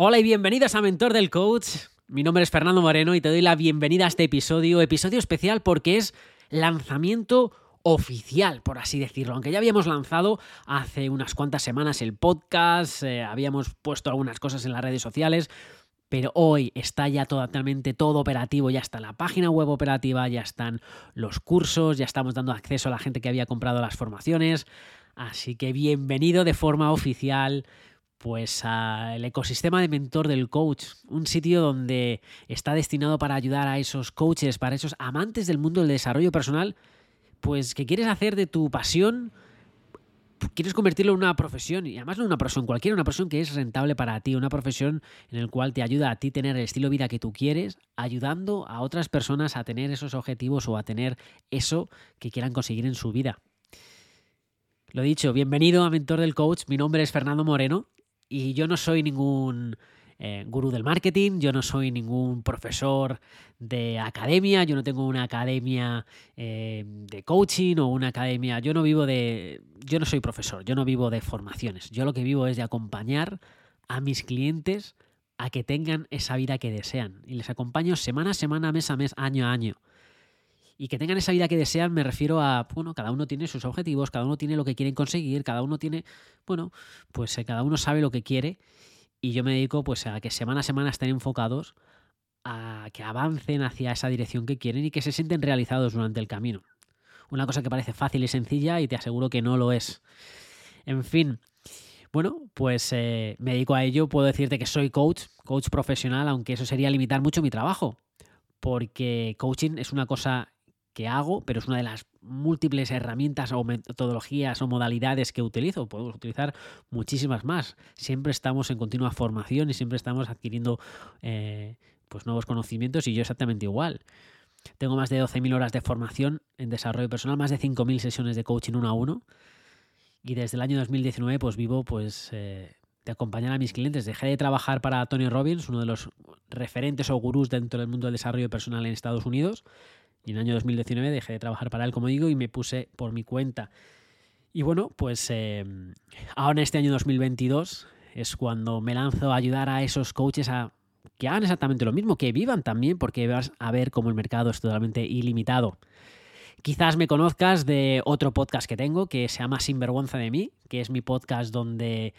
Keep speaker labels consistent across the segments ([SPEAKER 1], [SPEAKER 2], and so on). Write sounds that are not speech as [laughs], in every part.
[SPEAKER 1] Hola y bienvenidos a Mentor del Coach. Mi nombre es Fernando Moreno y te doy la bienvenida a este episodio, episodio especial porque es lanzamiento oficial, por así decirlo. Aunque ya habíamos lanzado hace unas cuantas semanas el podcast, eh, habíamos puesto algunas cosas en las redes sociales, pero hoy está ya totalmente todo operativo, ya está la página web operativa, ya están los cursos, ya estamos dando acceso a la gente que había comprado las formaciones. Así que bienvenido de forma oficial pues al ecosistema de mentor del coach, un sitio donde está destinado para ayudar a esos coaches, para esos amantes del mundo del desarrollo personal, pues que quieres hacer de tu pasión, quieres convertirlo en una profesión, y además no una profesión cualquiera, una profesión que es rentable para ti, una profesión en la cual te ayuda a ti tener el estilo de vida que tú quieres, ayudando a otras personas a tener esos objetivos o a tener eso que quieran conseguir en su vida. Lo dicho, bienvenido a Mentor del Coach, mi nombre es Fernando Moreno y yo no soy ningún eh, gurú del marketing, yo no soy ningún profesor de academia, yo no tengo una academia eh, de coaching o una academia, yo no vivo de, yo no soy profesor, yo no vivo de formaciones, yo lo que vivo es de acompañar a mis clientes a que tengan esa vida que desean y les acompaño semana a semana, mes a mes, año a año. Y que tengan esa vida que desean me refiero a, bueno, cada uno tiene sus objetivos, cada uno tiene lo que quieren conseguir, cada uno tiene, bueno, pues eh, cada uno sabe lo que quiere y yo me dedico pues a que semana a semana estén enfocados a que avancen hacia esa dirección que quieren y que se sienten realizados durante el camino. Una cosa que parece fácil y sencilla y te aseguro que no lo es. En fin, bueno, pues eh, me dedico a ello. Puedo decirte que soy coach, coach profesional, aunque eso sería limitar mucho mi trabajo, porque coaching es una cosa que hago, pero es una de las múltiples herramientas o metodologías o modalidades que utilizo. Podemos utilizar muchísimas más. Siempre estamos en continua formación y siempre estamos adquiriendo eh, pues nuevos conocimientos y yo exactamente igual. Tengo más de 12.000 horas de formación en desarrollo personal, más de 5.000 sesiones de coaching uno a uno. Y desde el año 2019 pues vivo pues eh, de acompañar a mis clientes. Dejé de trabajar para Tony Robbins, uno de los referentes o gurús dentro del mundo del desarrollo personal en Estados Unidos. Y en el año 2019 dejé de trabajar para él, como digo, y me puse por mi cuenta. Y bueno, pues eh, ahora en este año 2022 es cuando me lanzo a ayudar a esos coaches a que hagan exactamente lo mismo, que vivan también, porque vas a ver cómo el mercado es totalmente ilimitado. Quizás me conozcas de otro podcast que tengo que se llama Sinvergüenza de mí, que es mi podcast donde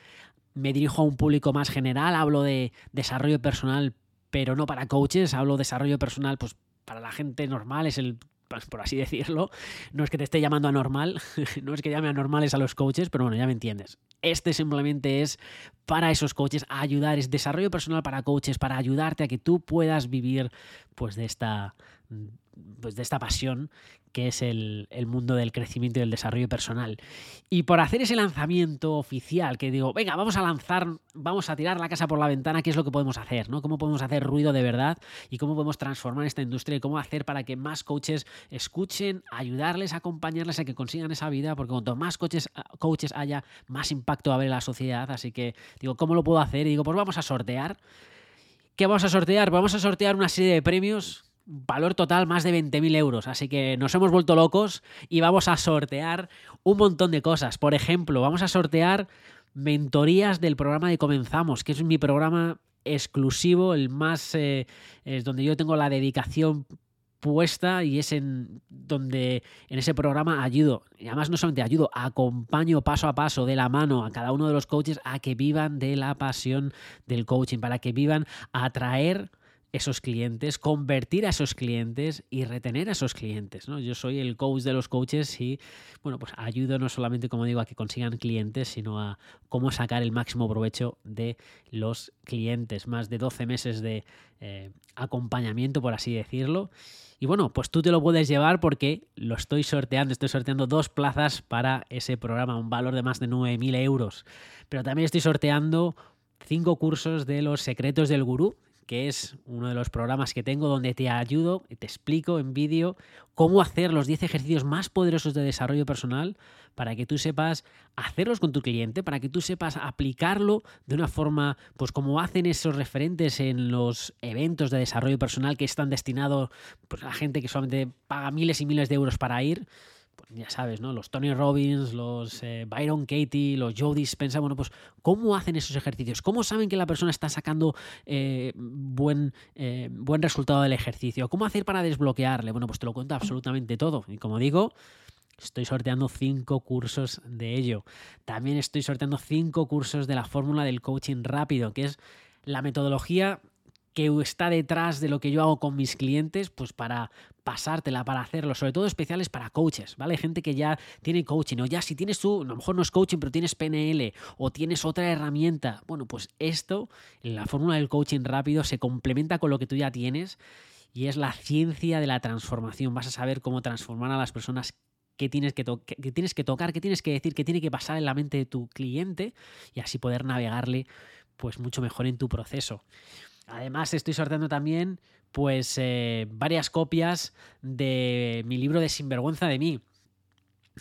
[SPEAKER 1] me dirijo a un público más general, hablo de desarrollo personal, pero no para coaches, hablo de desarrollo personal pues para la gente normal, es el pues, por así decirlo, no es que te esté llamando anormal, [laughs] no es que llame anormales a los coaches, pero bueno, ya me entiendes. Este simplemente es para esos coaches, ayudar, es desarrollo personal para coaches, para ayudarte a que tú puedas vivir pues de esta pues, de esta pasión que es el, mundo del crecimiento y del desarrollo personal. Y por hacer ese lanzamiento oficial, que digo, venga, vamos a lanzar, vamos a tirar la casa por la ventana, ¿qué es lo que podemos hacer? ¿no? ¿Cómo podemos hacer ruido de verdad? ¿Y cómo podemos transformar esta industria? ¿Y cómo hacer para que más coaches escuchen, ayudarles, acompañarles a que consigan esa vida? Porque cuanto más coaches, coaches haya, más impacto va a haber en la sociedad. Así que digo, ¿cómo lo puedo hacer? Y digo, pues vamos a sortear. ¿Qué vamos a sortear? Vamos a sortear una serie de premios valor total más de 20.000 euros. Así que nos hemos vuelto locos y vamos a sortear un montón de cosas. Por ejemplo, vamos a sortear mentorías del programa de Comenzamos, que es mi programa exclusivo, el más eh, es donde yo tengo la dedicación puesta y es en donde en ese programa ayudo, y además no solamente ayudo, acompaño paso a paso de la mano a cada uno de los coaches a que vivan de la pasión del coaching, para que vivan a atraer esos clientes, convertir a esos clientes y retener a esos clientes. ¿no? Yo soy el coach de los coaches y bueno, pues ayudo no solamente, como digo, a que consigan clientes, sino a cómo sacar el máximo provecho de los clientes. Más de 12 meses de eh, acompañamiento, por así decirlo. Y bueno, pues tú te lo puedes llevar porque lo estoy sorteando, estoy sorteando dos plazas para ese programa, un valor de más de 9.000 euros. Pero también estoy sorteando cinco cursos de los secretos del gurú que es uno de los programas que tengo donde te ayudo y te explico en vídeo cómo hacer los 10 ejercicios más poderosos de desarrollo personal para que tú sepas hacerlos con tu cliente, para que tú sepas aplicarlo de una forma, pues como hacen esos referentes en los eventos de desarrollo personal que están destinados pues, a gente que solamente paga miles y miles de euros para ir. Ya sabes, ¿no? Los Tony Robbins, los eh, Byron Katie, los Joe Dispenza, bueno, pues ¿cómo hacen esos ejercicios? ¿Cómo saben que la persona está sacando eh, buen, eh, buen resultado del ejercicio? ¿Cómo hacer para desbloquearle? Bueno, pues te lo cuento absolutamente todo. Y como digo, Estoy sorteando cinco cursos de ello. También estoy sorteando cinco cursos de la fórmula del coaching rápido, que es la metodología que está detrás de lo que yo hago con mis clientes, pues para pasártela, para hacerlo, sobre todo especiales para coaches, ¿vale? Gente que ya tiene coaching, o ya si tienes tú, a lo mejor no es coaching, pero tienes PNL, o tienes otra herramienta, bueno, pues esto, la fórmula del coaching rápido, se complementa con lo que tú ya tienes y es la ciencia de la transformación. Vas a saber cómo transformar a las personas qué tienes que, tienes que tocar, qué tienes que decir, qué tiene que pasar en la mente de tu cliente y así poder navegarle pues mucho mejor en tu proceso. Además, estoy sorteando también pues eh, varias copias de mi libro de Sinvergüenza de mí.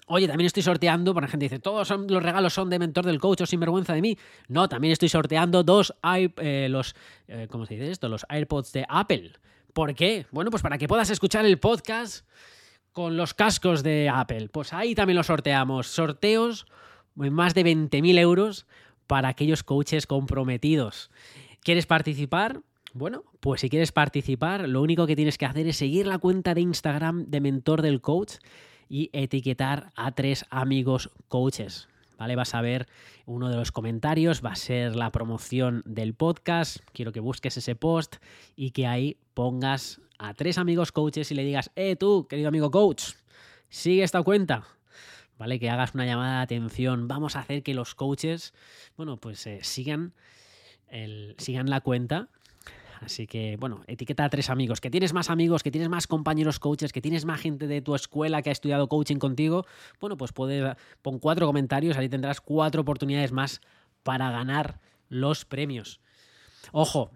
[SPEAKER 1] Oye, también estoy sorteando, por gente dice, todos los regalos son de mentor del coach o sinvergüenza de mí. No, también estoy sorteando dos, eh, los, eh, ¿cómo se dice esto? Los AirPods de Apple. ¿Por qué? Bueno, pues para que puedas escuchar el podcast con los cascos de Apple. Pues ahí también los sorteamos. Sorteos en más de 20.000 euros para aquellos coaches comprometidos. ¿Quieres participar? Bueno, pues si quieres participar, lo único que tienes que hacer es seguir la cuenta de Instagram de Mentor del Coach y etiquetar a tres amigos coaches. ¿Vale? Vas a ver uno de los comentarios, va a ser la promoción del podcast. Quiero que busques ese post y que ahí pongas a tres amigos coaches y le digas, eh, tú, querido amigo coach, sigue esta cuenta. ¿Vale? Que hagas una llamada de atención. Vamos a hacer que los coaches, bueno, pues eh, sigan sigan la cuenta. Así que, bueno, etiqueta a tres amigos. Que tienes más amigos, que tienes más compañeros coaches, que tienes más gente de tu escuela que ha estudiado coaching contigo. Bueno, pues puedes, pon cuatro comentarios, ahí tendrás cuatro oportunidades más para ganar los premios. Ojo,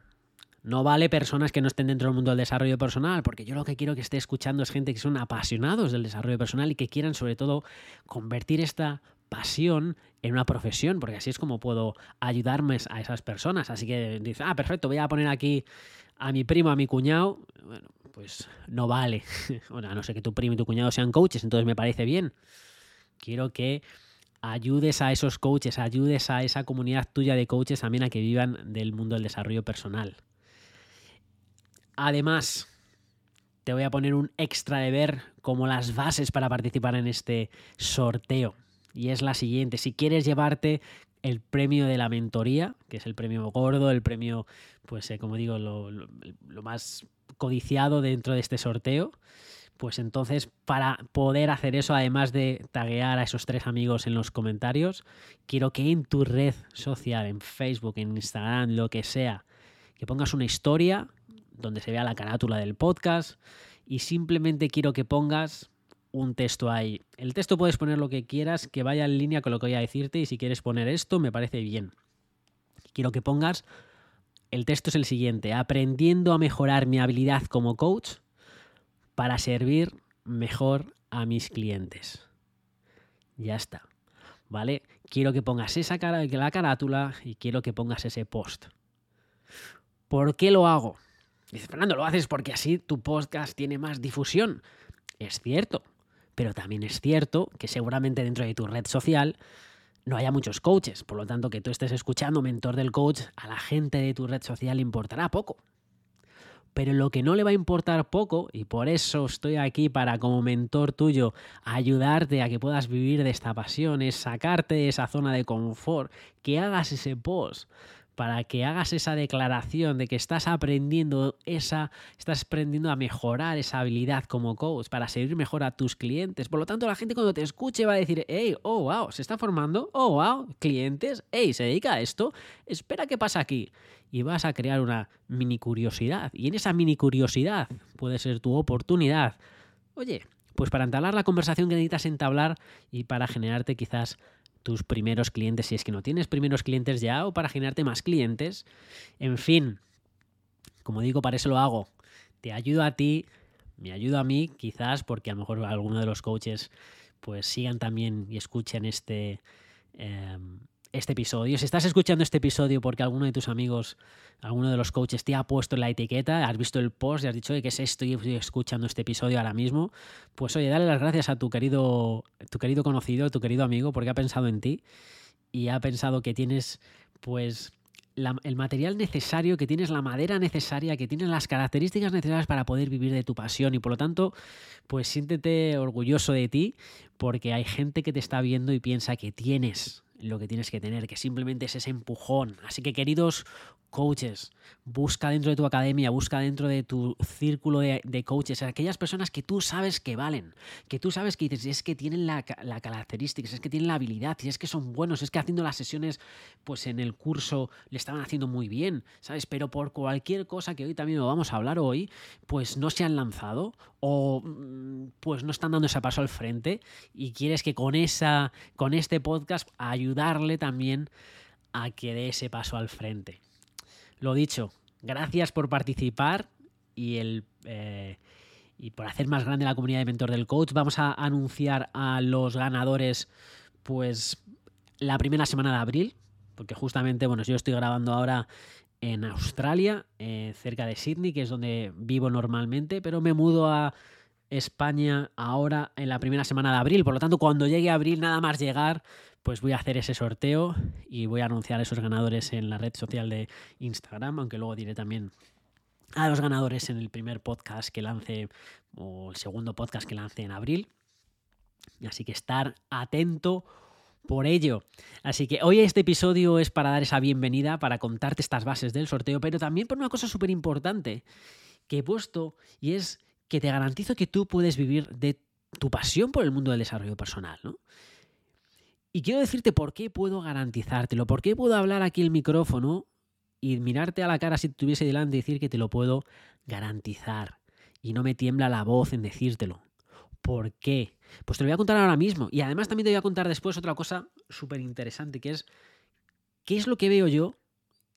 [SPEAKER 1] no vale personas que no estén dentro del mundo del desarrollo personal, porque yo lo que quiero que esté escuchando es gente que son apasionados del desarrollo personal y que quieran sobre todo convertir esta pasión en una profesión, porque así es como puedo ayudarme a esas personas. Así que dice, ah, perfecto, voy a poner aquí a mi primo, a mi cuñado. Bueno, pues no vale. [laughs] bueno, a no sé que tu primo y tu cuñado sean coaches, entonces me parece bien. Quiero que ayudes a esos coaches, ayudes a esa comunidad tuya de coaches también a que vivan del mundo del desarrollo personal. Además, te voy a poner un extra de ver como las bases para participar en este sorteo y es la siguiente. Si quieres llevarte el premio de la mentoría, que es el premio gordo, el premio, pues eh, como digo, lo, más codiciado dentro de este sorteo, pues entonces para poder hacer eso, además de taguear a esos tres amigos en los comentarios, quiero que en tu red social, en Facebook, en Instagram, lo que sea, que pongas una historia donde se vea la carátula del podcast y simplemente quiero que pongas un texto ahí. El texto puedes poner lo que quieras, que vaya en línea con lo que voy a decirte y si quieres poner esto me parece bien. Quiero que pongas, el texto es el siguiente, aprendiendo a mejorar mi habilidad como coach para servir mejor a mis clientes. Ya está. ¿Vale? Quiero que pongas esa cara, la carátula y quiero que pongas ese post. ¿Por qué lo hago? Dice, Fernando, lo haces porque así tu podcast tiene más difusión. Es cierto, pero también es cierto que seguramente dentro de tu red social no haya muchos coaches. Por lo tanto, que tú estés escuchando mentor del coach, a la gente de tu red social le importará poco. Pero lo que no le va a importar poco, y por eso estoy aquí para como mentor tuyo ayudarte a que puedas vivir de esta pasión, es sacarte de esa zona de confort, que hagas ese post, para que hagas esa declaración de que estás aprendiendo esa, estás aprendiendo a mejorar esa habilidad como coach para servir mejor a tus clientes. Por lo tanto, la gente cuando te escuche va a decir, hey, oh, wow, se está formando, oh, wow, clientes, hey, se dedica a esto, espera qué pasa aquí. Y vas a crear una mini curiosidad. Y en esa mini curiosidad puede ser tu oportunidad. Oye, pues para entablar la conversación que necesitas entablar y para generarte quizás tus primeros clientes, si es que no tienes primeros clientes ya, o para generarte más clientes. En fin, como digo, para eso lo hago. Te ayudo a ti, me ayudo a mí, quizás porque a lo mejor alguno de los coaches pues sigan también y escuchen este, em, este episodio. Si estás escuchando este episodio porque alguno de tus amigos, alguno de los coaches te ha puesto la etiqueta, has visto el post y has dicho, ¿qué es esto? Y estoy escuchando este episodio ahora mismo. Pues oye, dale las gracias a tu querido, tu querido conocido, tu querido amigo, porque ha pensado en ti y ha pensado que tienes, pues, el material necesario, que tienes la madera necesaria, que tienes las características necesarias para poder vivir de tu pasión y por lo tanto, pues siéntete orgulloso de ti porque hay gente que te está viendo y piensa que tienes lo que tienes que tener, que simplemente es ese empujón. Así que queridos coaches, busca dentro de tu academia, busca dentro de tu círculo de, coaches, aquellas personas que tú sabes que valen, que tú sabes que dices, es que tienen la, la característica, es que tienen la habilidad, y es que son buenos, es que haciendo las sesiones, pues en el curso le estaban haciendo muy bien, ¿sabes? Pero por cualquier cosa que hoy también lo vamos a hablar hoy, pues no se han lanzado o mm, pues no están dando ese paso al frente y quieres que con, esa, con este podcast ayudarle también a que dé ese paso al frente. Lo dicho, gracias por participar y, el, eh, y por hacer más grande la comunidad de Mentor del Coach. Vamos a anunciar a los ganadores pues la primera semana de abril, porque justamente, bueno, yo estoy grabando ahora en Australia, eh, cerca de Sydney, que es donde vivo normalmente, pero me mudo a España ahora en la primera semana de abril. Por lo tanto, cuando llegue abril, nada más llegar, pues voy a hacer ese sorteo y voy a anunciar a esos ganadores en la red social de Instagram, aunque luego diré también a los ganadores en el primer podcast que lance o el segundo podcast que lance en abril. Así que estar atento por ello. Así que hoy este episodio es para dar esa bienvenida, para contarte estas bases del sorteo, pero también por una cosa súper importante que he puesto y es que te garantizo que tú puedes vivir de tu pasión por el mundo del desarrollo personal, ¿no? Y quiero decirte por qué puedo garantizártelo, por qué puedo hablar aquí el micrófono y mirarte a la cara si estuviese delante y decir que te lo puedo garantizar. Y no me tiembla la voz en decírtelo. ¿Por qué? Pues te lo voy a contar ahora mismo. Y además también te voy a contar después otra cosa súper interesante, que es qué es lo que veo yo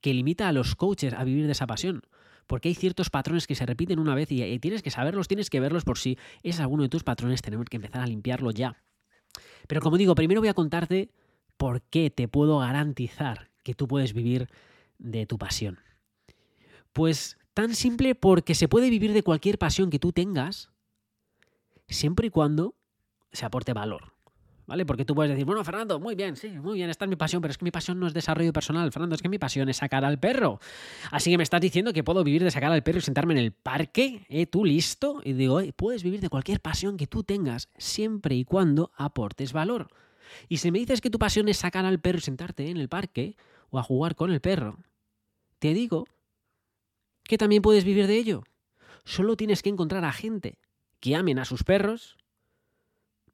[SPEAKER 1] que limita a los coaches a vivir de esa pasión. Porque hay ciertos patrones que se repiten una vez y, tienes que saberlos, tienes que verlos por si es alguno de tus patrones, tenemos que empezar a limpiarlo ya. Pero como digo, primero voy a contarte por qué te puedo garantizar que tú puedes vivir de tu pasión. Pues tan simple porque se puede vivir de cualquier pasión que tú tengas, siempre y cuando se aporte valor. ¿Vale? Porque tú puedes decir, bueno, Fernando, muy bien, sí, muy bien, esta es mi pasión, pero es que mi pasión no es desarrollo personal, Fernando, es que mi pasión es sacar al perro. Así que me estás diciendo que puedo vivir de sacar al perro y sentarme en el parque, ¿eh? ¿Tú listo? Y digo, puedes vivir de cualquier pasión que tú tengas, siempre y cuando aportes valor. Y si me dices que tu pasión es sacar al perro y sentarte en el parque o a jugar con el perro, te digo que también puedes vivir de ello. Solo tienes que encontrar a gente que amen a sus perros,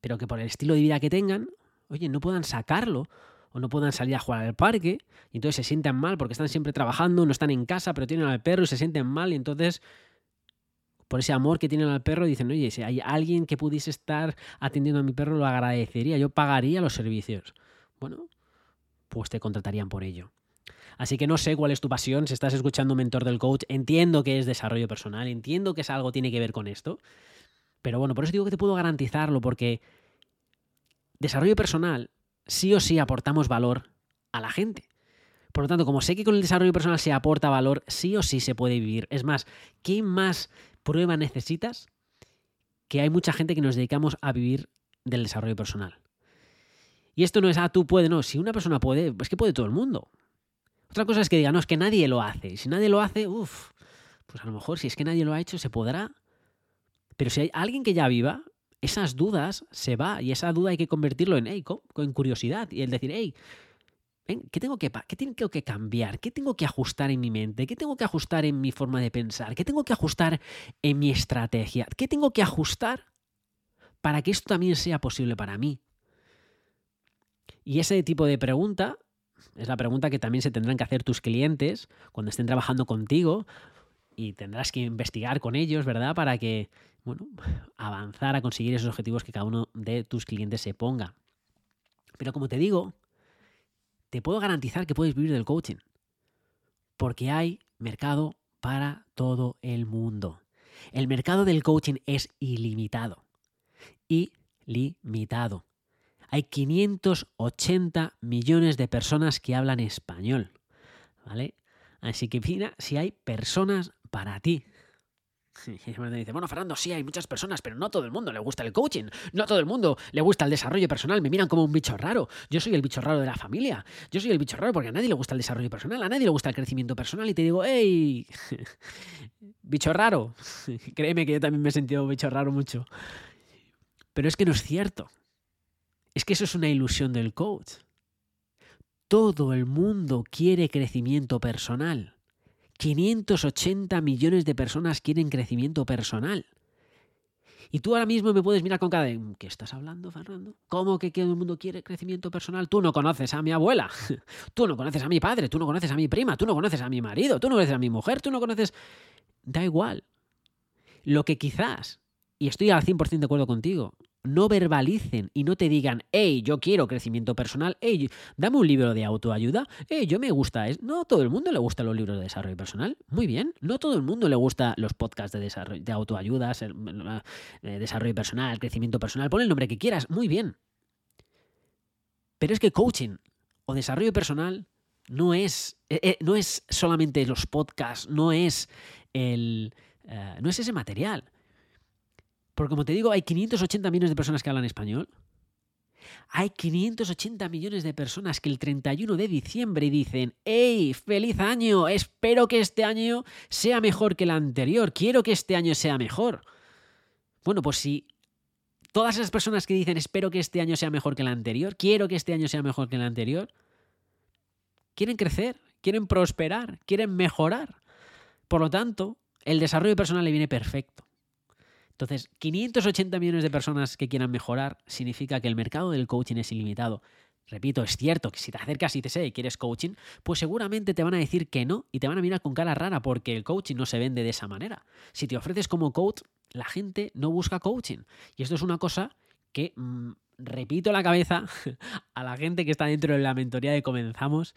[SPEAKER 1] pero que por el estilo de vida que tengan, oye, no puedan sacarlo o no puedan salir a jugar al parque y entonces se sienten mal porque están siempre trabajando, no están en casa, pero tienen al perro y se sienten mal y entonces por ese amor que tienen al perro dicen, oye, si hay alguien que pudiese estar atendiendo a mi perro lo agradecería, yo pagaría los servicios. Bueno, pues te contratarían por ello. Así que no sé cuál es tu pasión, si estás escuchando Mentor del Coach, entiendo que es desarrollo personal, entiendo que es algo tiene que ver con esto, pero bueno, por eso digo que te puedo garantizarlo, porque desarrollo personal, sí o sí aportamos valor a la gente. Por lo tanto, como sé que con el desarrollo personal se aporta valor, sí o sí se puede vivir. Es más, ¿qué más prueba necesitas? Que hay mucha gente que nos dedicamos a vivir del desarrollo personal. Y esto no es, ah, tú puedes, no. Si una persona puede, es que puede todo el mundo. Otra cosa es que diga, no, es que nadie lo hace. Y si nadie lo hace, uff, pues a lo mejor si es que nadie lo ha hecho, se podrá pero si hay alguien que ya viva, esas dudas se va y esa duda hay que convertirlo en, hey, en curiosidad y el decir, hey, ¿qué tengo que, ¿qué tengo que cambiar? ¿Qué tengo que ajustar en mi mente? ¿Qué tengo que ajustar en mi forma de pensar? ¿Qué tengo que ajustar en mi estrategia? ¿Qué tengo que ajustar para que esto también sea posible para mí? Y ese tipo de pregunta es la pregunta que también se tendrán que hacer tus clientes cuando estén trabajando contigo y tendrás que investigar con ellos, ¿verdad? Para que bueno, [laughs] avanzar a conseguir esos objetivos que cada uno de tus clientes se ponga. Pero como te digo, te puedo garantizar que puedes vivir del coaching. Porque hay mercado para todo el mundo. El mercado del coaching es ilimitado. Ilimitado. hay 580 millones de personas que hablan español. ¿Vale? Así que mira si hay personas para ti. Y dice, bueno, Fernando, sí, hay muchas personas, pero no todo el mundo le gusta el coaching, no todo el mundo le gusta el desarrollo personal, me miran como un bicho raro. Yo soy el bicho raro de la familia, yo soy el bicho raro porque a nadie le gusta el desarrollo personal, a nadie le gusta el crecimiento personal y te digo, hey, [laughs] bicho raro. [laughs] Créeme que yo también me he sentido bicho raro mucho. Pero es que no es cierto. Es que eso es una ilusión del coach. Todo el mundo quiere crecimiento personal. 580 millones de personas quieren crecimiento personal. Y tú ahora mismo me puedes mirar con cara de, ¿qué estás hablando, Fernando? ¿Cómo que todo el mundo quiere crecimiento personal? Tú no conoces a mi abuela, [laughs] tú no conoces a mi padre, tú no conoces a mi prima, tú no conoces a mi marido, tú no conoces a mi mujer, tú no conoces... Da igual. Lo que quizás, y estoy al 100% de acuerdo contigo, no verbalicen y no te digan, hey, yo quiero crecimiento personal, hey, dame un libro de autoayuda, hey, yo me gusta. No todo el mundo le gusta los libros de desarrollo personal. Muy bien. No todo el mundo le gusta los podcasts de, desarrollo, de autoayuda, eh, desarrollo personal, crecimiento personal. Pon el nombre que quieras. Muy bien. Pero es que coaching o desarrollo personal no es, eh, eh, no es solamente los podcasts, no es, el, no es ese material. Porque como te digo, hay 580 millones de personas que hablan español. Hay 580 millones de personas que el 31 de diciembre dicen, ¡Hey, feliz año! Espero que este año sea mejor que el anterior. Quiero que este año sea mejor. Bueno, pues si todas esas personas que dicen, espero que este año sea mejor que el anterior, quiero que este año sea mejor que el anterior, quieren crecer, quieren prosperar, quieren mejorar. Por lo tanto, el desarrollo personal le viene perfecto. Entonces, 580 millones de personas que quieran mejorar significa que el mercado del coaching es ilimitado. Repito, es cierto que si te acercas y te sé y quieres coaching, pues seguramente te van a decir que no y te van a mirar con cara rara porque el coaching no se vende de esa manera. Si te ofreces como coach, la gente no busca coaching. Y esto es una cosa que mm, repito la cabeza [laughs] a la gente que está dentro de la mentoría de Comenzamos.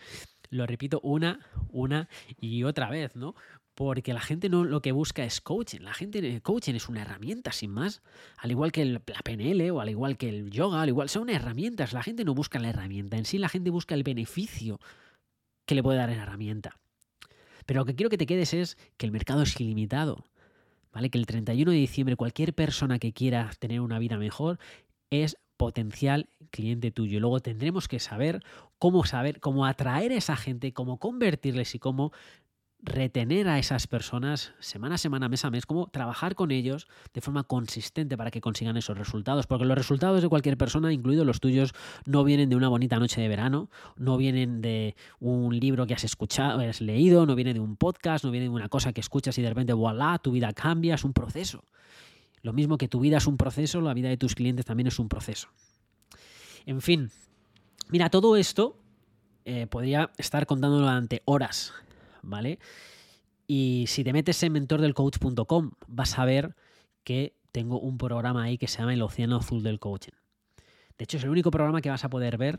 [SPEAKER 1] Lo repito una, una y otra vez, ¿no? Porque la gente no lo que busca es coaching. La gente eh, coaching es una herramienta sin más, al igual que la PNL o al igual que el yoga, al igual son herramientas. La gente no busca la herramienta en sí, la gente busca el beneficio que le puede dar la herramienta. Pero lo que quiero que te quedes es que el mercado es ilimitado, ¿vale? Que el 31 de diciembre cualquier persona que quiera tener una vida mejor es potencial cliente tuyo. Luego tendremos que saber cómo saber cómo atraer a esa gente, cómo convertirles y cómo retener a esas personas semana a semana, mes a mes, cómo trabajar con ellos de forma consistente para que consigan esos resultados. Porque los resultados de cualquier persona, incluidos los tuyos, no vienen de una bonita noche de verano, no vienen de un libro que has escuchado, has leído, no viene de un podcast, no viene de una cosa que escuchas y de repente, voilà, tu vida cambia, es un proceso. Lo mismo que tu vida es un proceso, la vida de tus clientes también es un proceso. En fin, mira, todo esto eh, podría estar contándolo durante horas, ¿vale? Y si te metes en mentordelcoach.com vas a ver que tengo un programa ahí que se llama El Océano Azul del Coaching. De hecho, es el único programa que vas a poder ver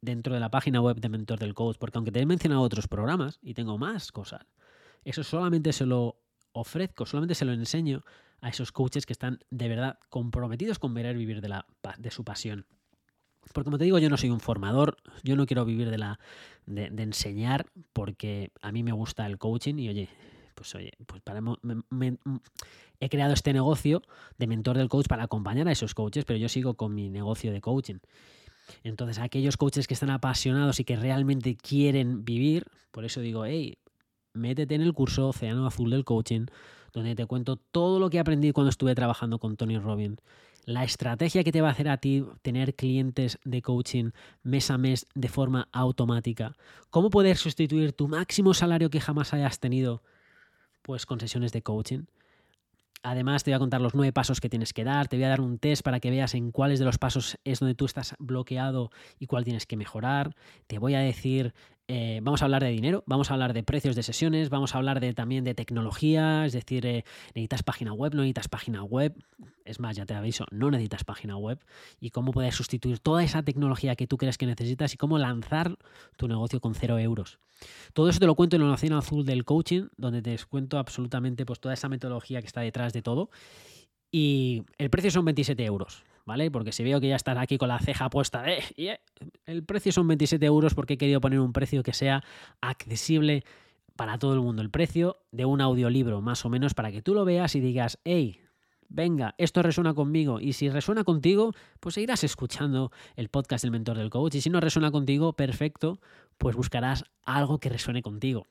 [SPEAKER 1] dentro de la página web de Mentor del Coach, porque aunque te he mencionado otros programas y tengo más cosas, eso solamente se lo ofrezco, solamente se lo enseño a esos coaches que están de verdad comprometidos con ver vivir de, la, de su pasión. Porque como te digo, yo no soy un formador, yo no quiero vivir de, la, de, enseñar porque a mí me gusta el coaching y oye, pues oye, pues he creado este negocio de mentor del coach para acompañar a esos coaches, pero yo sigo con mi negocio de coaching. Entonces, aquellos coaches que están apasionados y que realmente quieren vivir, por eso digo, hey, métete en el curso Océano Azul del Coaching, donde te cuento todo lo que aprendí cuando estuve trabajando con Tony Robbins la estrategia que te va a hacer a ti tener clientes de coaching mes a mes de forma automática, cómo poder sustituir tu máximo salario que jamás hayas tenido pues con sesiones de coaching. Además, te voy a contar los nueve pasos que tienes que dar, te voy a dar un test para que veas en cuáles de los pasos es donde tú estás bloqueado y cuál tienes que mejorar. Te voy a decir eh, vamos a hablar de dinero, vamos a hablar de precios de sesiones, vamos a hablar de, también de tecnología, es decir, eh, necesitas página web, no necesitas página web, es más, ya te aviso, no necesitas página web y cómo puedes sustituir toda esa tecnología que tú crees que necesitas y cómo lanzar tu negocio con cero euros. Todo eso te lo cuento en la Nación Azul del Coaching, donde te cuento absolutamente pues, toda esa metodología que está detrás de todo. Y el precio son 27 euros, ¿vale? Porque si veo que ya estás aquí con la ceja puesta de, eh, el precio son 27 euros porque he querido poner un precio que sea accesible para todo el mundo. El precio de un audiolibro, más o menos, para que tú lo veas y digas, hey, venga, esto resuena conmigo. Y si resuena contigo, pues seguirás escuchando el podcast del mentor del coach. Y si no resuena contigo, perfecto, pues buscarás algo que resuene contigo.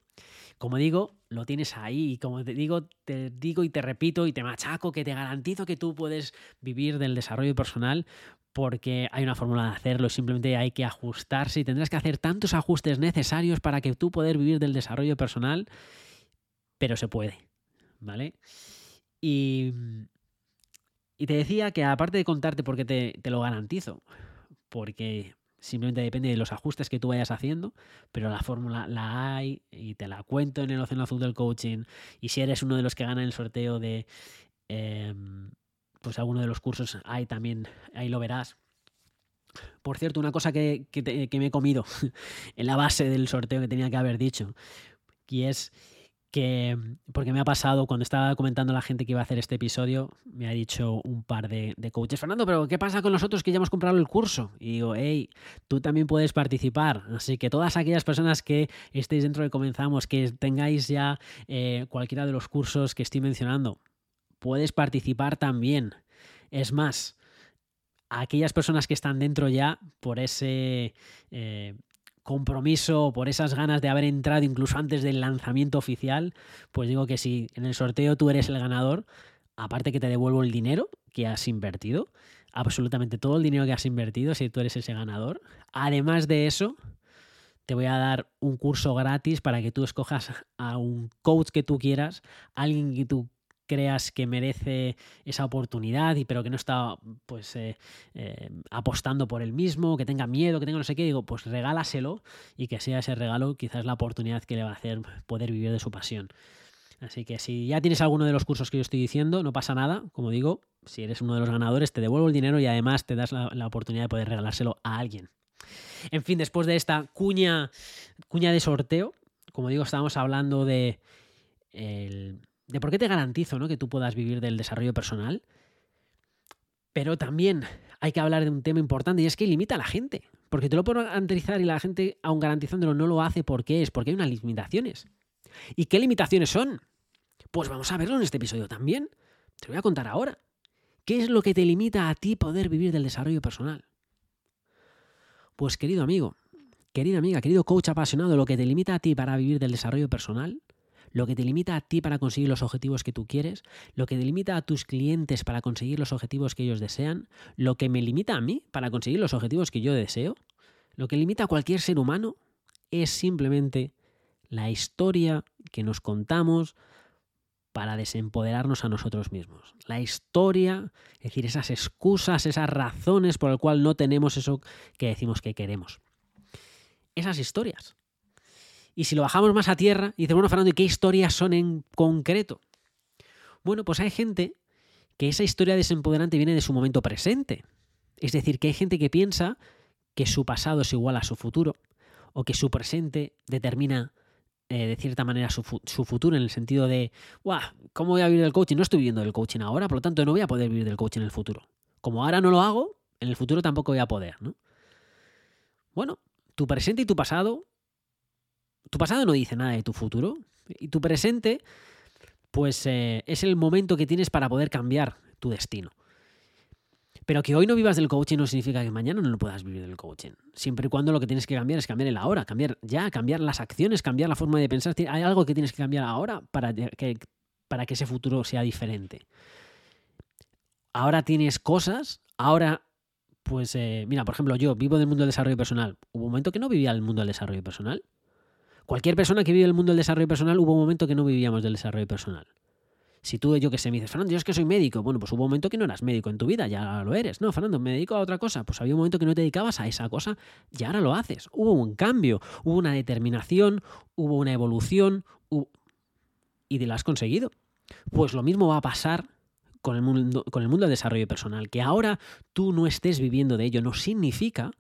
[SPEAKER 1] Como digo, lo tienes ahí y como te digo, te digo y te repito y te machaco que te garantizo que tú puedes vivir del desarrollo personal porque hay una fórmula de hacerlo, simplemente hay que ajustarse y tendrás que hacer tantos ajustes necesarios para que tú puedas vivir del desarrollo personal, pero se puede, ¿vale? Y, y te decía que aparte de contarte por qué te, te lo garantizo, porque Simplemente depende de los ajustes que tú vayas haciendo, pero la fórmula la hay y te la cuento en el Océano Azul del Coaching. Y si eres uno de los que gana el sorteo de em, pues alguno de los cursos, ahí también, ahí lo verás. Por cierto, una cosa que, que me he comido [laughs] en la base del sorteo que tenía que haber dicho, y es que, porque me ha pasado cuando estaba comentando a la gente que iba a hacer este episodio, me ha dicho un par de, coaches, Fernando, pero ¿qué pasa con nosotros que ya hemos comprado el curso? Y digo, hey, tú también puedes participar. Así que todas aquellas personas que estéis dentro de Comenzamos, que tengáis ya eh, cualquiera de los cursos que estoy mencionando, puedes participar también. Es más, aquellas personas que están dentro ya por ese... Eh, compromiso, por esas ganas de haber entrado incluso antes del lanzamiento oficial, pues digo que si en el sorteo tú eres el ganador, aparte que te devuelvo el dinero que has invertido, absolutamente todo el dinero que has invertido, si tú eres ese ganador, además de eso, te voy a dar un curso gratis para que tú escojas a un coach que tú quieras, alguien que tú creas que merece esa oportunidad y pero que no está pues eh, eh, apostando por el mismo, que tenga miedo, que tenga no sé qué, digo, pues regálaselo y que sea ese regalo quizás la oportunidad que le va a hacer poder vivir de su pasión. Así que si ya tienes alguno de los cursos que yo estoy diciendo, no pasa nada. Como digo, si eres uno de los ganadores, te devuelvo el dinero y además te das la, oportunidad de poder regalárselo a alguien. En fin, después de esta cuña, cuña de sorteo, como digo, estábamos hablando de el, de por qué te garantizo ¿no? que tú puedas vivir del desarrollo personal. Pero también hay que hablar de un tema importante y es que limita a la gente. Porque te lo puedo garantizar y la gente, aun garantizándolo, no lo hace porque es, porque hay unas limitaciones. ¿Y qué limitaciones son? Pues vamos a verlo en este episodio también. Te lo voy a contar ahora. ¿Qué es lo que te limita a ti poder vivir del desarrollo personal? Pues querido amigo, querida amiga, querido coach apasionado, lo que te limita a ti para vivir del desarrollo personal lo que te limita a ti para conseguir los objetivos que tú quieres, lo que te limita a tus clientes para conseguir los objetivos que ellos desean, lo que me limita a mí para conseguir los objetivos que yo deseo, lo que limita a cualquier ser humano es simplemente la historia que nos contamos para desempoderarnos a nosotros mismos. La historia, es decir, esas excusas, esas razones por las cuales no tenemos eso que decimos que queremos. Esas historias y si lo bajamos más a tierra, y dice, bueno, Fernando, ¿y qué historias son en concreto? Bueno, pues hay gente que esa historia desempoderante viene de su momento presente. Es decir, que hay gente que piensa que su pasado es igual a su futuro, o que su presente determina eh, de cierta manera su, futuro, en el sentido de, ¡guau! ¿Cómo voy a vivir del coaching? No estoy viviendo del coaching ahora, por lo tanto no voy a poder vivir del coaching en el futuro. Como ahora no lo hago, en el futuro tampoco voy a poder, ¿no? Bueno, tu presente y tu pasado tu pasado no dice nada de tu futuro y tu presente pues eh, es el momento que tienes para poder cambiar tu destino. Pero que hoy no vivas del coaching no significa que mañana no lo puedas vivir del coaching. Siempre y cuando lo que tienes que cambiar es cambiar el ahora, cambiar ya, cambiar las acciones, cambiar la forma de pensar. Hay algo que tienes que cambiar ahora para que, para que ese futuro sea diferente. Ahora tienes cosas, ahora, pues, eh, mira, por ejemplo, yo vivo del mundo del desarrollo personal. Hubo un momento que no vivía el mundo del desarrollo personal. Cualquier persona que vive el mundo del desarrollo personal, hubo un momento que no vivíamos del desarrollo personal. Si tú, yo que sé, me dices, Fernando, yo es que soy médico. Bueno, pues hubo un momento que no eras médico en tu vida, ya lo eres. No, Fernando, me dedico a otra cosa. Pues había un momento que no te dedicabas a esa cosa y ahora lo haces. Hubo un cambio, hubo una determinación, hubo una evolución y te la has conseguido. Pues lo mismo va a pasar con el, mundo, con el mundo del desarrollo personal. Que ahora tú no estés viviendo de ello no significa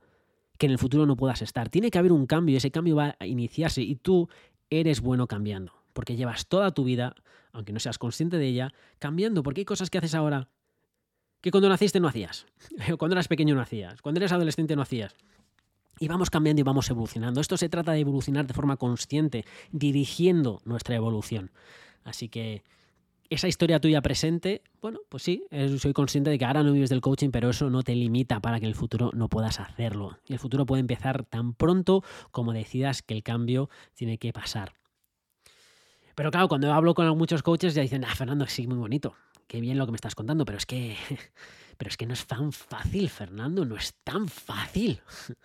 [SPEAKER 1] que en el futuro no puedas estar. Tiene que haber un cambio y ese cambio va a iniciarse y tú eres bueno cambiando, porque llevas toda tu vida, aunque no seas consciente de ella, cambiando, porque hay cosas que haces ahora que cuando naciste no hacías, [laughs] cuando eras pequeño no hacías, cuando eres adolescente no hacías. Y vamos cambiando y vamos evolucionando. Esto se trata de evolucionar de forma consciente, dirigiendo nuestra evolución. Así que esa historia tuya presente, bueno, pues sí, soy consciente de que ahora no vives del coaching, pero eso no te limita para que en el futuro no puedas hacerlo. Y el futuro puede empezar tan pronto como decidas que el cambio tiene que pasar. Pero claro, cuando hablo con muchos coaches ya dicen, ah, Fernando, sí, muy bonito, qué bien lo que me estás contando, pero es que, [laughs] pero es que no es tan fácil, Fernando, no es tan fácil. [laughs]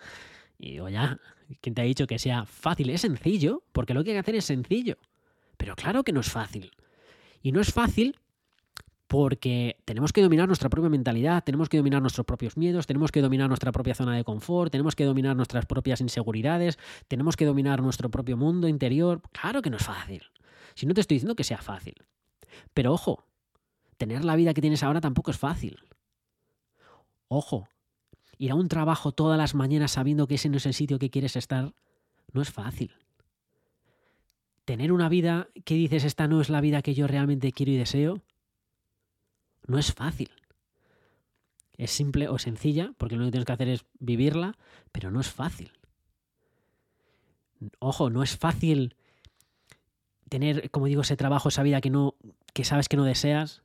[SPEAKER 1] Y digo, ya, ¿quién te ha dicho que sea fácil? Es sencillo, porque lo que hay que hacer es sencillo. Pero claro que no es fácil. Y no es fácil porque tenemos que dominar nuestra propia mentalidad, tenemos que dominar nuestros propios miedos, tenemos que dominar nuestra propia zona de confort, tenemos que dominar nuestras propias inseguridades, tenemos que dominar nuestro propio mundo interior. Claro que no es fácil. Si no te estoy diciendo que sea fácil. Pero ojo, tener la vida que tienes ahora tampoco es fácil. Ojo, ir a un trabajo todas las mañanas sabiendo que ese no es el sitio que quieres estar, no es fácil tener una vida que dices esta no es la vida que yo realmente quiero y deseo, no es fácil. Es simple o sencilla, porque lo que tienes que hacer es vivirla, pero no es fácil. Ojo, no es fácil tener, como digo, ese trabajo, esa vida que no, que sabes que no deseas.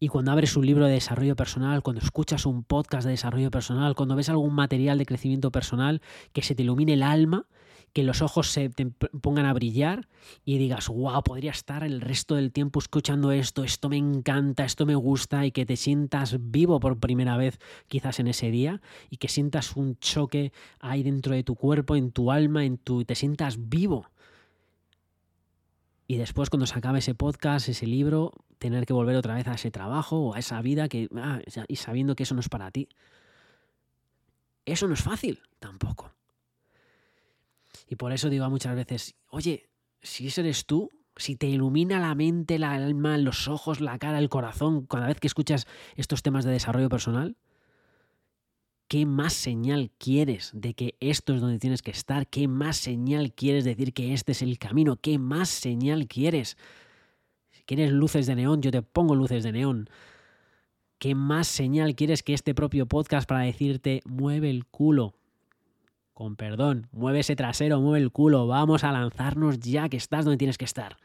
[SPEAKER 1] Y cuando abres un libro de desarrollo personal, cuando escuchas un podcast de desarrollo personal, cuando ves algún material de crecimiento personal que se te ilumine el alma que los ojos se te pongan a brillar y digas, wow, podría estar el resto del tiempo escuchando esto, esto me encanta, esto me gusta y que te sientas vivo por primera vez quizás en ese día y que sientas un choque ahí dentro de tu cuerpo, en tu alma, en tu te sientas vivo. Y después cuando se acabe ese podcast, ese libro, tener que volver otra vez a ese trabajo o a esa vida que ah, y sabiendo que eso no es para ti. Eso no es fácil tampoco. Y por eso digo muchas veces, oye, si eres tú, si te ilumina la mente, la alma, los ojos, la cara, el corazón, cada vez que escuchas estos temas de desarrollo personal, ¿qué más señal quieres de que esto es donde tienes que estar? ¿Qué más señal quieres decir que este es el camino? ¿Qué más señal quieres? Si quieres luces de neón, yo te pongo luces de neón. ¿Qué más señal quieres que este propio podcast para decirte mueve el culo? Con perdón, mueve ese trasero, mueve el culo, vamos a lanzarnos ya que estás donde tienes que estar.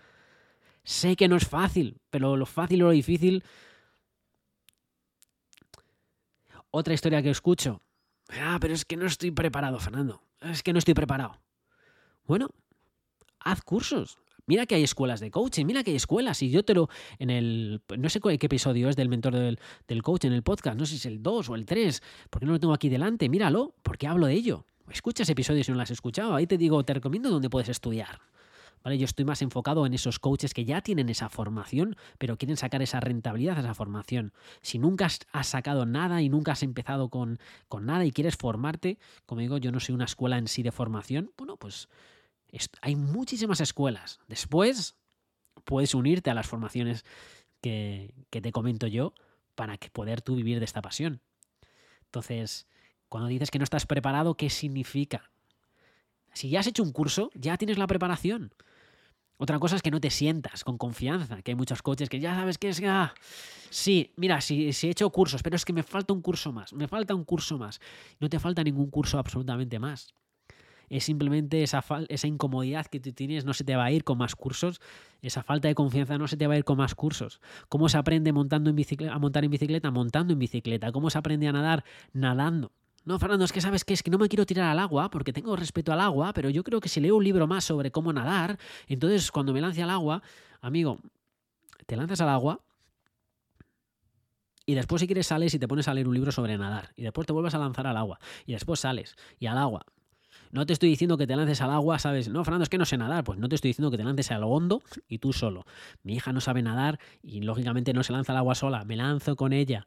[SPEAKER 1] Sé que no es fácil, pero lo fácil o lo difícil... Otra historia que escucho. Ah, pero es que no estoy preparado, Fernando. Es que no estoy preparado. Bueno, haz cursos. Mira que hay escuelas de coaching, mira que hay escuelas. Y yo te lo. En el. No sé qué episodio es del mentor del, del coach en el podcast. No sé si es el 2 o el 3. Porque no lo tengo aquí delante. Míralo, porque hablo de ello. Escuchas episodios si no las has escuchado. Ahí te digo, te recomiendo donde puedes estudiar. ¿Vale? Yo estoy más enfocado en esos coaches que ya tienen esa formación, pero quieren sacar esa rentabilidad a esa formación. Si nunca has sacado nada y nunca has empezado con, con nada y quieres formarte, como digo, yo no soy una escuela en sí de formación, bueno, pues hay muchísimas escuelas. Después puedes unirte a las formaciones que, que te comento yo para que poder tú vivir de esta pasión. Entonces, cuando dices que no estás preparado, ¿qué significa? Si ya has hecho un curso, ya tienes la preparación. Otra cosa es que no te sientas con confianza, que hay muchos coaches que ya sabes que es... Ah, sí, mira, si, he hecho cursos, pero es que me falta un curso más, me falta un curso más. No te falta ningún curso absolutamente más. Es simplemente esa, esa incomodidad que tú tienes, no se te va a ir con más cursos. Esa falta de confianza no se te va a ir con más cursos. ¿Cómo se aprende montando a montar en bicicleta? Montando en bicicleta. ¿Cómo se aprende a nadar? Nadando. No, Fernando, es que sabes que es que no me quiero tirar al agua porque tengo respeto al agua, pero yo creo que si leo un libro más sobre cómo nadar, entonces cuando me lance al agua, amigo, te lanzas al agua y después si quieres sales y te pones a leer un libro sobre nadar y después te vuelves a lanzar al agua y después sales y al agua. No te estoy diciendo que te lances al agua, ¿sabes? No, Fernando, es que no sé nadar. Pues no te estoy diciendo que te lances al hondo y tú solo. Mi hija no sabe nadar y lógicamente no se lanza al agua sola. Me lanzo con ella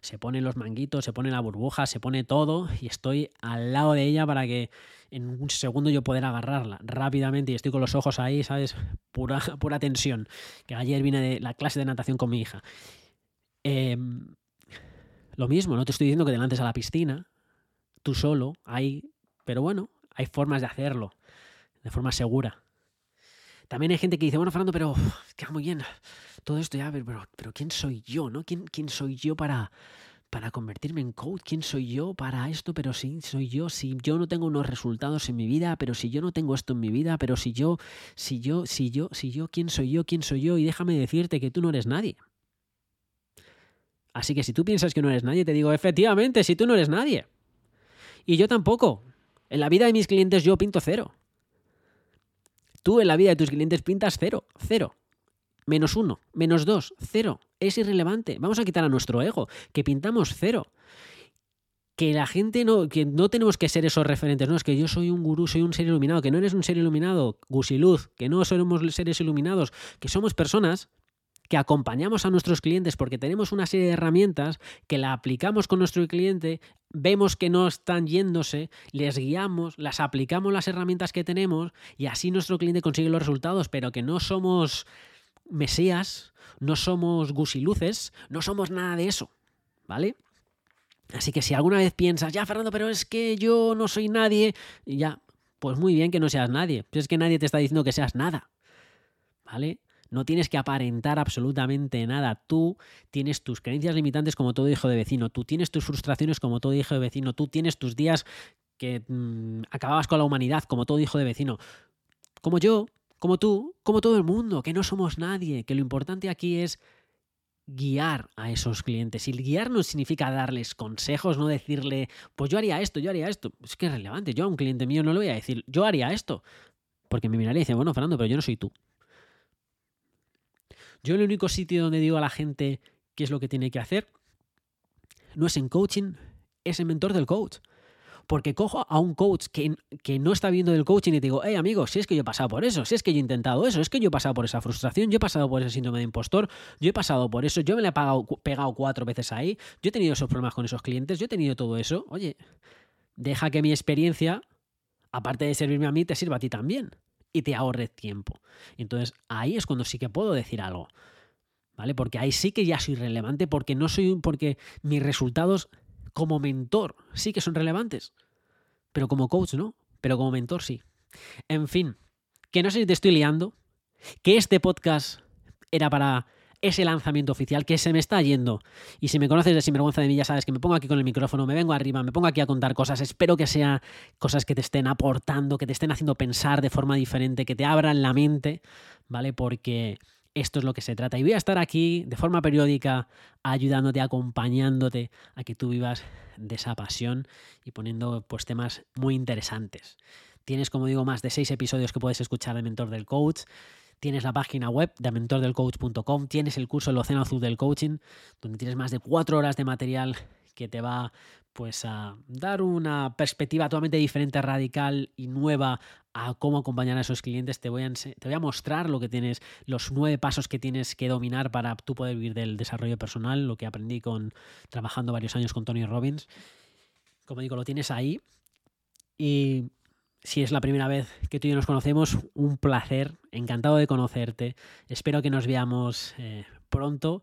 [SPEAKER 1] se ponen los manguitos, se pone la burbuja, se pone todo y estoy al lado de ella para que en un segundo yo pueda agarrarla rápidamente y estoy con los ojos ahí, ¿sabes? Pura, [laughs] pura tensión. Que ayer vine de la clase de natación con mi hija. Em, lo mismo, no te estoy diciendo que te lances a la piscina, tú solo, hay, pero bueno, hay formas de hacerlo de forma segura. También hay gente que dice, bueno, Fernando, pero queda muy bien todo esto ya, pero, pero ¿quién soy yo? ¿no? ¿Quién, quién soy yo para, para convertirme en coach? ¿Quién soy yo para esto? Pero sí, soy yo. Si yo no tengo unos resultados en mi vida, pero si yo no tengo esto en mi vida, pero si yo, si yo, si yo, si yo, ¿quién soy yo? ¿Quién soy yo? Y déjame decirte que tú no eres nadie. Así que si tú piensas que no eres nadie, te digo, efectivamente, si tú no eres nadie. Y yo tampoco. En la vida de mis clientes yo pinto cero. Tú en la vida de tus clientes pintas cero, cero. Menos uno, menos dos, cero. Es irrelevante. Vamos a quitar a nuestro ego, que pintamos cero. Que la gente no, que no tenemos que ser esos referentes, no, es que yo soy un gurú, soy un ser iluminado, que no eres un ser iluminado, gusiluz, que no somos seres iluminados, que somos personas que acompañamos a nuestros clientes porque tenemos una serie de herramientas que la aplicamos con nuestro cliente, vemos que no están yéndose, les guiamos, las aplicamos las herramientas que tenemos y así nuestro cliente consigue los resultados, pero que no somos mesías, no somos gusiluces, no somos nada de eso, ¿vale? Así que si alguna vez piensas, ya Fernando, pero es que yo no soy nadie, ya, pues muy bien que no seas nadie, pues es que nadie te está diciendo que seas nada, ¿vale? No tienes que aparentar absolutamente nada. Tú tienes tus creencias limitantes como todo hijo de vecino. Tú tienes tus frustraciones como todo hijo de vecino. Tú tienes tus días que mm, acababas con la humanidad como todo hijo de vecino. Como yo, como tú, como todo el mundo, que no somos nadie. Que lo importante aquí es guiar a esos clientes. Y guiar no significa darles consejos, no decirle, pues yo haría esto, yo haría esto. Es que es relevante. Yo a un cliente mío no le voy a decir, yo haría esto. Porque me miraría y dice, bueno, Fernando, pero yo no soy tú. Yo el único sitio donde digo a la gente qué es lo que tiene que hacer no es en coaching, es en mentor del coach. Porque cojo a un coach que, que, no está viendo del coaching y te digo, hey amigo, si es que yo he pasado por eso, si es que yo he intentado eso, es que yo he pasado por esa frustración, yo he pasado por ese síndrome de impostor, yo he pasado por eso, yo me le he pegado cuatro veces ahí, yo he tenido esos problemas con esos clientes, yo he tenido todo eso. Oye, deja que mi experiencia, aparte de servirme a mí, te sirva a ti también y te ahorre tiempo. Entonces ahí es cuando sí que puedo decir algo. ¿Vale? Porque ahí sí que ya soy relevante porque no soy un porque mis resultados como mentor sí que son relevantes. Pero como coach no, pero como mentor sí. En fin, que no sé si te estoy liando, que este podcast era para ese lanzamiento oficial que se me está yendo. Y si me conoces de sinvergüenza de mí, ya sabes que me pongo aquí con el micrófono, me vengo arriba, me pongo aquí a contar cosas. Espero que sean cosas que te estén aportando, que te estén haciendo pensar de forma diferente, que te abran la mente, ¿vale? Porque esto es lo que se trata. Y voy a estar aquí de forma periódica ayudándote, acompañándote a que tú vivas de esa pasión y poniendo pues temas muy interesantes. Tienes, como digo, más de seis episodios que puedes escuchar de Mentor del Coach. Tienes la página web de mentordelcoach.com, tienes el curso El Océano Azul del Coaching, donde tienes más de cuatro horas de material que te va pues a dar una perspectiva totalmente diferente, radical y nueva a cómo acompañar a esos clientes. Te voy a, te voy a mostrar lo que tienes, los nueve pasos que tienes que dominar para tú poder vivir del desarrollo personal, lo que aprendí con trabajando varios años con Tony Robbins. Como digo, lo tienes ahí. Y si es la primera vez que tú y yo nos conocemos, un placer, encantado de conocerte. Espero que nos veamos eh, pronto.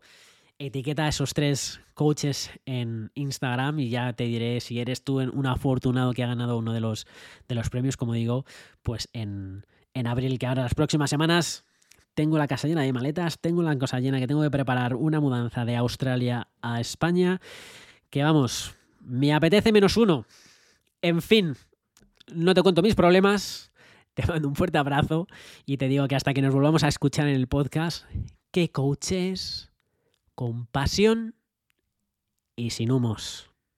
[SPEAKER 1] Etiqueta a esos tres coaches en Instagram y ya te diré si eres tú un afortunado que ha ganado uno de los, de los premios, como digo, pues en, en abril, que ahora las próximas semanas tengo la casa llena de maletas, tengo la cosa llena que tengo que preparar una mudanza de Australia a España, que vamos, me apetece menos uno. En fin, no te cuento mis problemas, te mando un fuerte abrazo y te digo que hasta que nos volvamos a escuchar en el podcast, que coaches con pasión y sin humos.